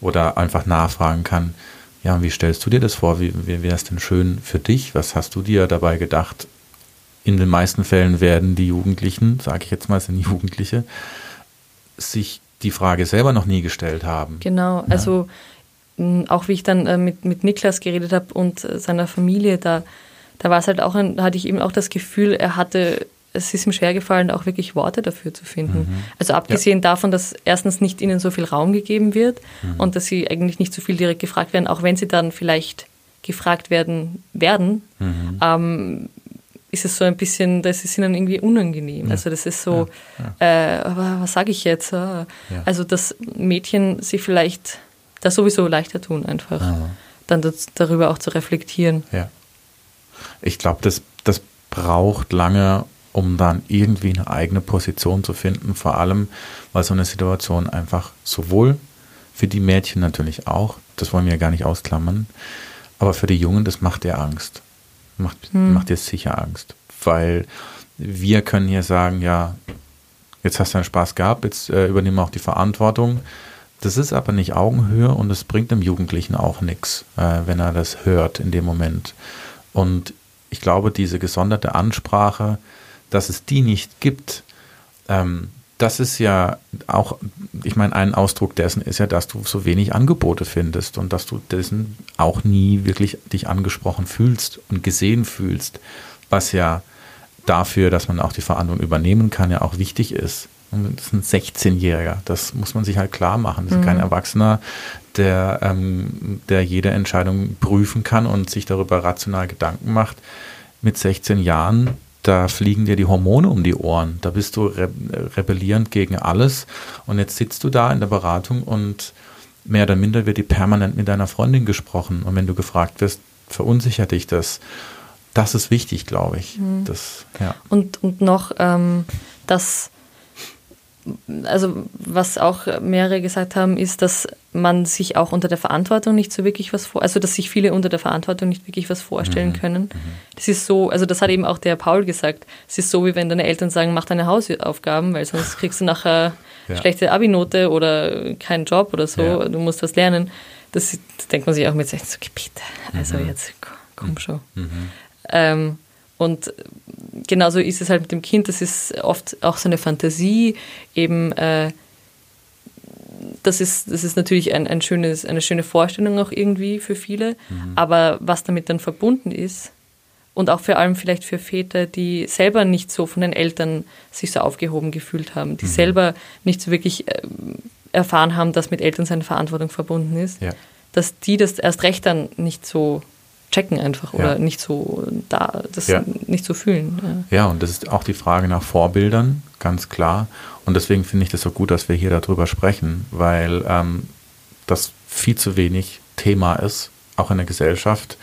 oder einfach nachfragen kann, ja, wie stellst du dir das vor? Wie, wie wäre es denn schön für dich? Was hast du dir dabei gedacht? In den meisten Fällen werden die Jugendlichen, sage ich jetzt mal, sind Jugendliche, sich die Frage selber noch nie gestellt haben. Genau, ja. also auch wie ich dann äh, mit, mit Niklas geredet habe und äh, seiner Familie, da, da war es halt auch, ein, da hatte ich eben auch das Gefühl, er hatte, es ist ihm schwer gefallen, auch wirklich Worte dafür zu finden. Mhm. Also abgesehen ja. davon, dass erstens nicht ihnen so viel Raum gegeben wird mhm. und dass sie eigentlich nicht so viel direkt gefragt werden, auch wenn sie dann vielleicht gefragt werden werden, mhm. ähm, ist es so ein bisschen, das ist ihnen irgendwie unangenehm. Ja. Also das ist so, ja. Äh, was sage ich jetzt? Ah. Also dass Mädchen sich vielleicht das sowieso leichter tun, einfach Aha. dann das, darüber auch zu reflektieren. Ja. Ich glaube, das, das braucht lange, um dann irgendwie eine eigene Position zu finden, vor allem, weil so eine Situation einfach sowohl für die Mädchen natürlich auch, das wollen wir ja gar nicht ausklammern, aber für die Jungen, das macht dir Angst. Macht, hm. macht dir sicher Angst. Weil wir können hier sagen, ja, jetzt hast du einen Spaß gehabt, jetzt äh, übernehmen wir auch die Verantwortung. Das ist aber nicht Augenhöhe und es bringt dem Jugendlichen auch nichts, äh, wenn er das hört in dem Moment. Und ich glaube, diese gesonderte Ansprache, dass es die nicht gibt, ähm, das ist ja auch, ich meine, ein Ausdruck dessen ist ja, dass du so wenig Angebote findest und dass du dessen auch nie wirklich dich angesprochen fühlst und gesehen fühlst, was ja dafür, dass man auch die Verantwortung übernehmen kann, ja auch wichtig ist. Das ist ein 16-Jähriger. Das muss man sich halt klar machen. Das ist mhm. kein Erwachsener, der, ähm, der jede Entscheidung prüfen kann und sich darüber rational Gedanken macht. Mit 16 Jahren, da fliegen dir die Hormone um die Ohren. Da bist du re rebellierend gegen alles. Und jetzt sitzt du da in der Beratung und mehr oder minder wird die permanent mit deiner Freundin gesprochen. Und wenn du gefragt wirst, verunsichert dich das. Das ist wichtig, glaube ich. Mhm. Das, ja. und, und noch, ähm, dass also was auch mehrere gesagt haben, ist, dass man sich auch unter der Verantwortung nicht so wirklich was vor, also dass sich viele unter der Verantwortung nicht wirklich was vorstellen mhm. können. Mhm. Das ist so, also das hat eben auch der Paul gesagt. Es ist so, wie wenn deine Eltern sagen, mach deine Hausaufgaben, weil sonst kriegst du nachher ja. schlechte Abi-Note oder keinen Job oder so. Ja. Du musst was lernen. Das, das, denkt man sich auch mit 16, so, bitte, also mhm. jetzt komm mhm. schon. Mhm. Ähm, und genauso ist es halt mit dem Kind, das ist oft auch so eine Fantasie, eben äh, das ist, das ist natürlich ein, ein schönes, eine schöne Vorstellung auch irgendwie für viele, mhm. aber was damit dann verbunden ist und auch vor allem vielleicht für Väter, die selber nicht so von den Eltern sich so aufgehoben gefühlt haben, die mhm. selber nicht so wirklich äh, erfahren haben, dass mit Eltern seine Verantwortung verbunden ist, ja. dass die das erst recht dann nicht so checken einfach ja. oder nicht so da, das ja. nicht so fühlen. Ja, und das ist auch die Frage nach Vorbildern, ganz klar. Und deswegen finde ich das so gut, dass wir hier darüber sprechen, weil ähm, das viel zu wenig Thema ist, auch in der Gesellschaft.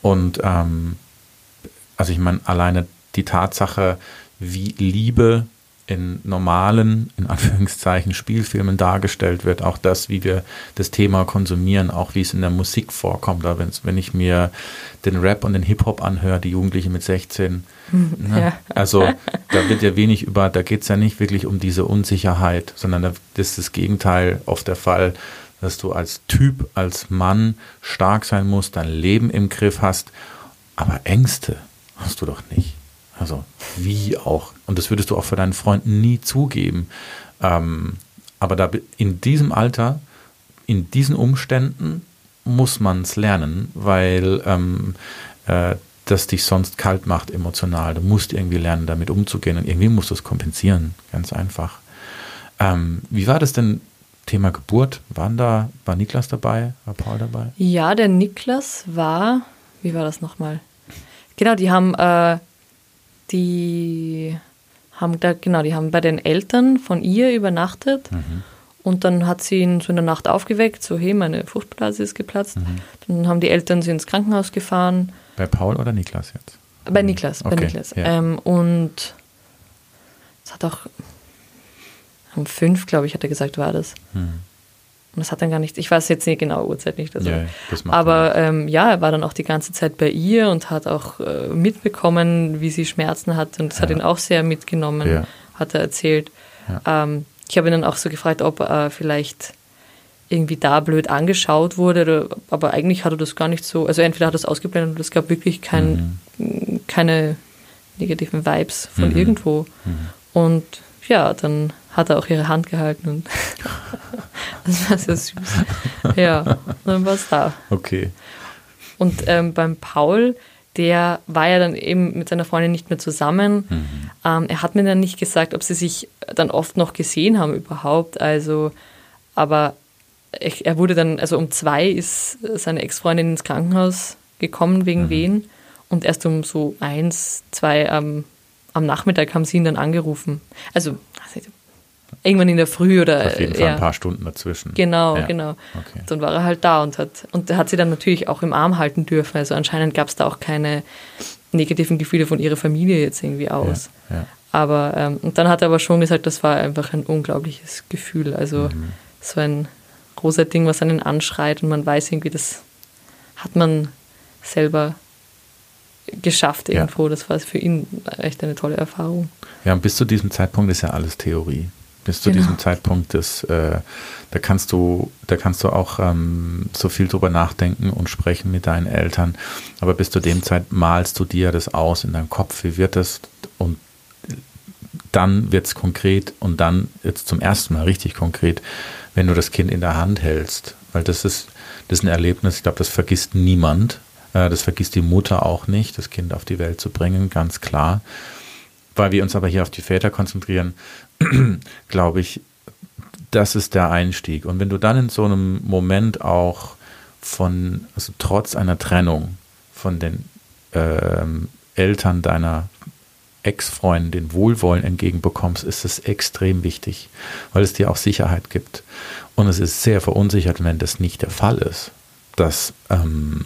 Und ähm, also ich meine, alleine die Tatsache, wie Liebe in normalen, in Anführungszeichen, Spielfilmen dargestellt wird. Auch das, wie wir das Thema konsumieren, auch wie es in der Musik vorkommt. Da wenn ich mir den Rap und den Hip-Hop anhöre, die Jugendliche mit 16, ne? ja. also da wird ja wenig über, da geht es ja nicht wirklich um diese Unsicherheit, sondern da ist das Gegenteil oft der Fall, dass du als Typ, als Mann stark sein musst, dein Leben im Griff hast, aber Ängste hast du doch nicht. Also wie auch. Und das würdest du auch für deinen Freunden nie zugeben. Ähm, aber da in diesem Alter, in diesen Umständen muss man es lernen, weil ähm, äh, das dich sonst kalt macht emotional. Du musst irgendwie lernen, damit umzugehen und irgendwie musst du es kompensieren. Ganz einfach. Ähm, wie war das denn Thema Geburt? Waren da, war Niklas dabei? War Paul dabei? Ja, der Niklas war, wie war das nochmal? Genau, die haben äh, die haben da, genau, die haben bei den Eltern von ihr übernachtet. Mhm. Und dann hat sie ihn so in der Nacht aufgeweckt, so, hey, meine Fruchtblase ist geplatzt. Mhm. Dann haben die Eltern sie ins Krankenhaus gefahren. Bei Paul oder Niklas jetzt? Bei Niklas, okay. bei Niklas. Ja. Ähm, und es hat auch um fünf, glaube ich, hat er gesagt, war das. Mhm. Und das hat dann gar nicht, ich weiß jetzt nicht genau Uhrzeit nicht. Also. Ja, aber ähm, ja, er war dann auch die ganze Zeit bei ihr und hat auch äh, mitbekommen, wie sie Schmerzen hat. Und das ja. hat ihn auch sehr mitgenommen, ja. hat er erzählt. Ähm, ich habe ihn dann auch so gefragt, ob er vielleicht irgendwie da blöd angeschaut wurde, aber eigentlich hat er das gar nicht so, also entweder hat er es ausgeblendet oder es gab wirklich kein, mhm. keine negativen Vibes von mhm. irgendwo. Mhm. Und ja, dann hat er auch ihre Hand gehalten und Das war sehr süß. Ja, dann war es da. Okay. Und ähm, beim Paul, der war ja dann eben mit seiner Freundin nicht mehr zusammen. Mhm. Ähm, er hat mir dann nicht gesagt, ob sie sich dann oft noch gesehen haben überhaupt. Also, aber er wurde dann, also um zwei ist seine Ex-Freundin ins Krankenhaus gekommen wegen Mhm. Wehen. Und erst um so eins, zwei am, am Nachmittag haben sie ihn dann angerufen. Also, also irgendwann in der Früh oder Auf jeden Fall ja. ein paar Stunden dazwischen. Genau, Ja. genau. Okay. Dann war er halt da und hat, und hat sie dann natürlich auch im Arm halten dürfen. Also anscheinend gab es da auch keine negativen Gefühle von ihrer Familie jetzt irgendwie aus. Ja, ja. Aber, ähm, und dann hat er aber schon gesagt, das war einfach ein unglaubliches Gefühl. Also Mhm. so ein großer Ding, was einen anschreit und man weiß irgendwie, das hat man selber geschafft Ja. irgendwo. Das war für ihn echt eine tolle Erfahrung. Ja, und bis zu diesem Zeitpunkt ist ja alles Theorie. Bis zu Genau. diesem Zeitpunkt ist, äh, da kannst du, da kannst du auch ähm, so viel drüber nachdenken und sprechen mit deinen Eltern. Aber bis zu dem Zeit malst du dir das aus in deinem Kopf, wie wird das? Und dann wird es konkret und dann jetzt zum ersten Mal richtig konkret, wenn du das Kind in der Hand hältst. Weil das ist, das ist ein Erlebnis, ich glaube, das vergisst niemand. Äh, das vergisst die Mutter auch nicht, das Kind auf die Welt zu bringen, ganz klar. Weil wir uns aber hier auf die Väter konzentrieren, glaube ich, das ist der Einstieg. Und wenn du dann in so einem Moment auch von, also trotz einer Trennung von den ähm, Eltern deiner Ex-Freundin Wohlwollen entgegenbekommst, ist es extrem wichtig, weil es dir auch Sicherheit gibt. Und es ist sehr verunsichert, wenn das nicht der Fall ist. Das ähm,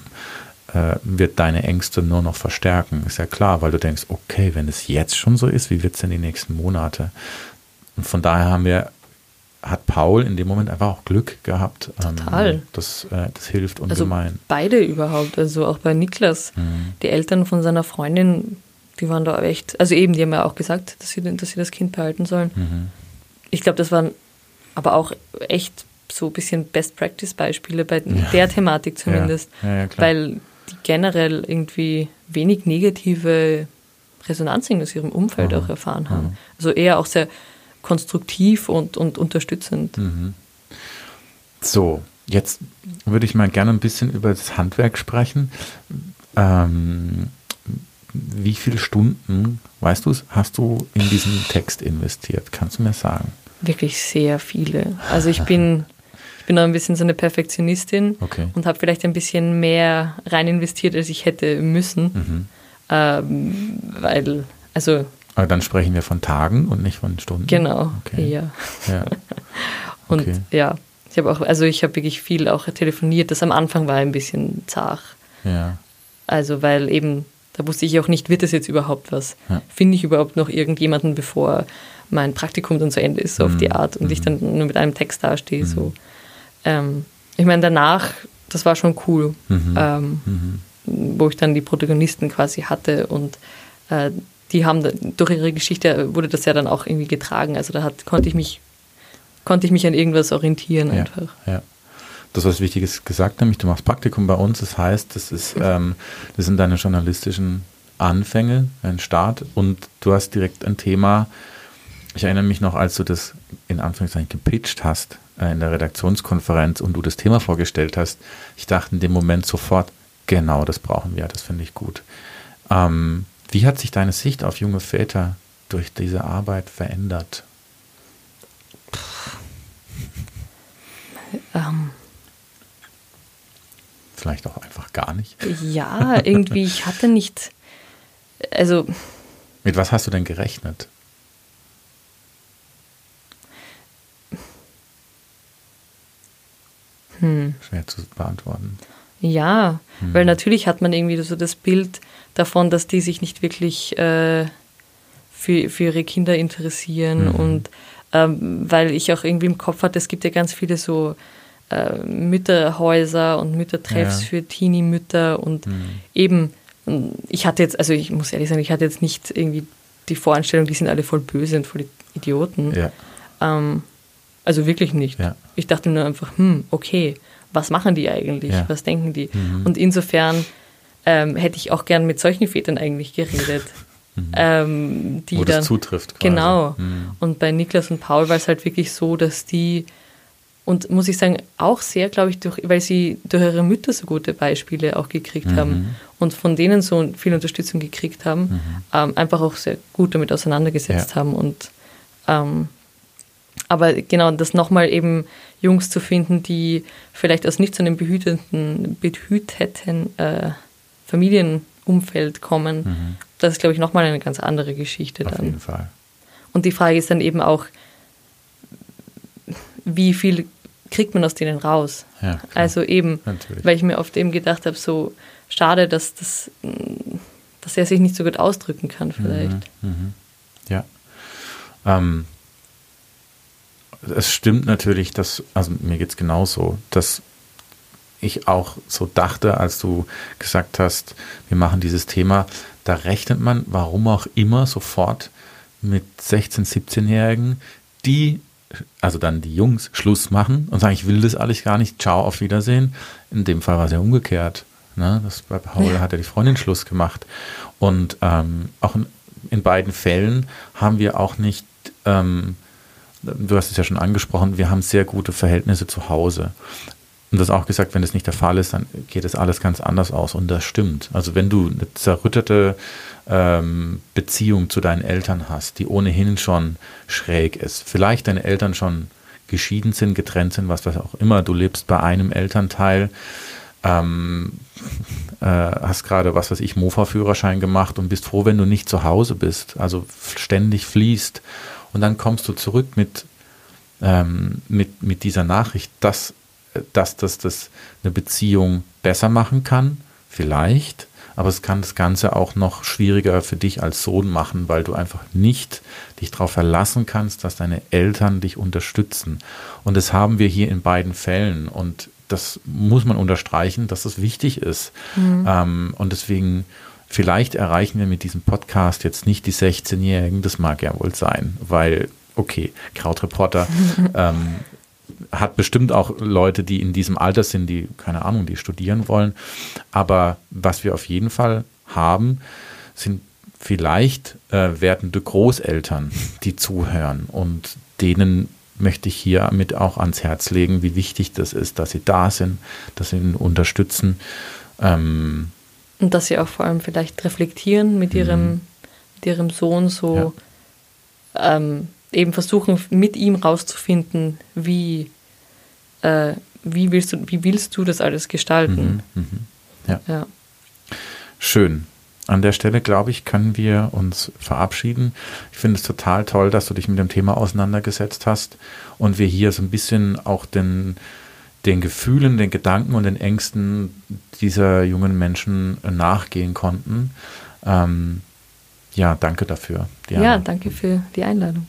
äh, wird deine Ängste nur noch verstärken. Ist ja klar, weil du denkst, okay, wenn es jetzt schon so ist, wie wird es denn die nächsten Monate? Und von daher haben wir, hat Paul in dem Moment einfach auch Glück gehabt. Ähm, Total. Das, äh, das hilft Also ungemein. beide überhaupt, also auch bei Niklas. Mhm. Die Eltern von seiner Freundin, die waren da echt, also eben, die haben ja auch gesagt, dass sie, dass sie das Kind behalten sollen. Mhm. Ich glaube, das waren aber auch echt so ein bisschen Best-Practice-Beispiele bei der Thematik zumindest, Ja, ja, weil die generell irgendwie wenig negative Resonanz aus ihrem Umfeld Mhm. auch erfahren haben. Mhm. Also eher auch sehr konstruktiv und, und unterstützend. Mhm. So, jetzt würde ich mal gerne ein bisschen über das Handwerk sprechen. Ähm, wie viele Stunden, weißt du es, hast du in diesen Text investiert? Kannst du mir sagen? Wirklich sehr viele. Also ich bin, ich bin auch ein bisschen so eine Perfektionistin Okay. und habe vielleicht ein bisschen mehr rein investiert, als ich hätte müssen. Mhm. Ähm, weil, also Aber dann sprechen wir von Tagen und nicht von Stunden. genau, Okay. ja. Ja. Und Okay. ja, ich habe auch, also ich habe wirklich viel auch telefoniert. Das am Anfang war ein bisschen zart. Ja. Also weil eben, da wusste ich auch nicht, wird das jetzt überhaupt was? Ja. Finde ich überhaupt noch irgendjemanden, bevor mein Praktikum dann zu Ende ist, so auf Mhm. die Art, und ich dann nur mit einem Text dastehe. Mhm. So. Ähm, ich meine, danach, das war schon cool, Mhm. ähm, Mhm. wo ich dann die Protagonisten quasi hatte und äh, die haben durch ihre Geschichte wurde das ja dann auch irgendwie getragen. Also da hat, konnte ich mich konnte ich mich an irgendwas orientieren Ja, einfach. ja. Du hast was Wichtiges gesagt, nämlich du machst Praktikum bei uns. Das heißt, das, ist, ähm, das sind deine journalistischen Anfänge, ein Start und du hast direkt ein Thema. Ich erinnere mich noch, als du das in Anführungszeichen gepitcht hast äh, in der Redaktionskonferenz und du das Thema vorgestellt hast. Ich dachte in dem Moment sofort, genau, das brauchen wir, das finde ich gut. Ähm, wie hat sich deine Sicht auf junge Väter durch diese Arbeit verändert? Ähm, Vielleicht auch einfach gar nicht. ja, irgendwie, ich hatte nicht, also Mit was hast du denn gerechnet? hm. Schwer zu beantworten. Ja, Hm. weil natürlich hat man irgendwie so das Bild davon, dass die sich nicht wirklich äh, für, für ihre Kinder interessieren Mhm. und ähm, weil ich auch irgendwie im Kopf hatte, es gibt ja ganz viele so äh, Mütterhäuser und Müttertreffs Ja. für Teenie-Mütter und Mhm. eben, ich hatte jetzt, also ich muss ehrlich sagen, ich hatte jetzt nicht irgendwie die Voreinstellung, die sind alle voll böse und voll Idioten. Ja, Ähm, also wirklich nicht. Ja. Ich dachte nur einfach, hm, okay, was machen die eigentlich? Ja. Was denken die? Mhm. Und insofern ähm, hätte ich auch gern mit solchen Vätern eigentlich geredet. ähm, die Mhm. wo dann, das zutrifft. Quasi. Genau. Mhm. Und bei Niklas und Paul war es halt wirklich so, dass die und muss ich sagen, auch sehr, glaube ich, durch, weil sie durch ihre Mütter so gute Beispiele auch gekriegt mhm. haben und von denen so viel Unterstützung gekriegt haben, mhm. ähm, einfach auch sehr gut damit auseinandergesetzt ja. haben. Und ähm, aber genau, das nochmal eben Jungs zu finden, die vielleicht aus nicht so einem behüteten, behüteten äh, Familienumfeld kommen, mhm. das ist, glaube ich, nochmal eine ganz andere Geschichte Auf dann. Auf jeden Fall. Und die Frage ist dann eben auch, wie viel kriegt man aus denen raus? Ja, also eben, Natürlich. weil ich mir oft eben gedacht habe, so schade, dass, das, dass er sich nicht so gut ausdrücken kann vielleicht. Mhm, mhm. Ja. Ähm, es stimmt natürlich, dass, also mir geht es genauso, dass ich auch so dachte, als du gesagt hast, wir machen dieses Thema, da rechnet man, warum auch immer, sofort mit 16-, 17-Jährigen, die also dann die Jungs Schluss machen und sagen, ich will das alles gar nicht, ciao, auf Wiedersehen. In dem Fall war es ja umgekehrt. Ne? Das, bei Paul ja. hat ja die Freundin Schluss gemacht. Und ähm, auch in, in, beiden Fällen haben wir auch nicht, ähm, du hast es ja schon angesprochen, wir haben sehr gute Verhältnisse zu Hause. Und das auch gesagt, wenn das nicht der Fall ist, dann geht es alles ganz anders aus. Und das stimmt. Also wenn du eine zerrüttete ähm, Beziehung zu deinen Eltern hast, die ohnehin schon schräg ist, vielleicht deine Eltern schon geschieden sind, getrennt sind, was weiß auch immer, du lebst bei einem Elternteil, ähm, äh, hast gerade, was weiß ich, Mofa-Führerschein gemacht und bist froh, wenn du nicht zu Hause bist, also ständig fließt. Und dann kommst du zurück mit, ähm, mit, mit dieser Nachricht, dass dass das, das eine Beziehung besser machen kann, vielleicht, aber es kann das Ganze auch noch schwieriger für dich als Sohn machen, weil du einfach nicht dich darauf verlassen kannst, dass deine Eltern dich unterstützen. Und das haben wir hier in beiden Fällen und das muss man unterstreichen, dass das wichtig ist. Mhm. Ähm, und deswegen, vielleicht erreichen wir mit diesem Podcast jetzt nicht die 16-Jährigen, das mag ja wohl sein, weil okay, Krautreporter ähm, hat bestimmt auch Leute, die in diesem Alter sind, die, keine Ahnung, die studieren wollen. Aber was wir auf jeden Fall haben, sind vielleicht äh, werdende Großeltern, die zuhören. Und denen möchte ich hiermit auch ans Herz legen, wie wichtig das ist, dass sie da sind, dass sie ihn unterstützen. Ähm, und dass sie auch vor allem vielleicht reflektieren mit ihrem, mhm. mit ihrem Sohn so. Ja. Ähm, eben versuchen, mit ihm rauszufinden, wie, äh, wie, willst, du, wie willst du das alles gestalten. Mhm, mh. ja. ja. Schön. An der Stelle, glaube ich, können wir uns verabschieden. Ich finde es total toll, dass du dich mit dem Thema auseinandergesetzt hast und wir hier so ein bisschen auch den, den Gefühlen, den Gedanken und den Ängsten dieser jungen Menschen nachgehen konnten. Ähm, ja, danke dafür. Diana. Ja, danke für die Einladung.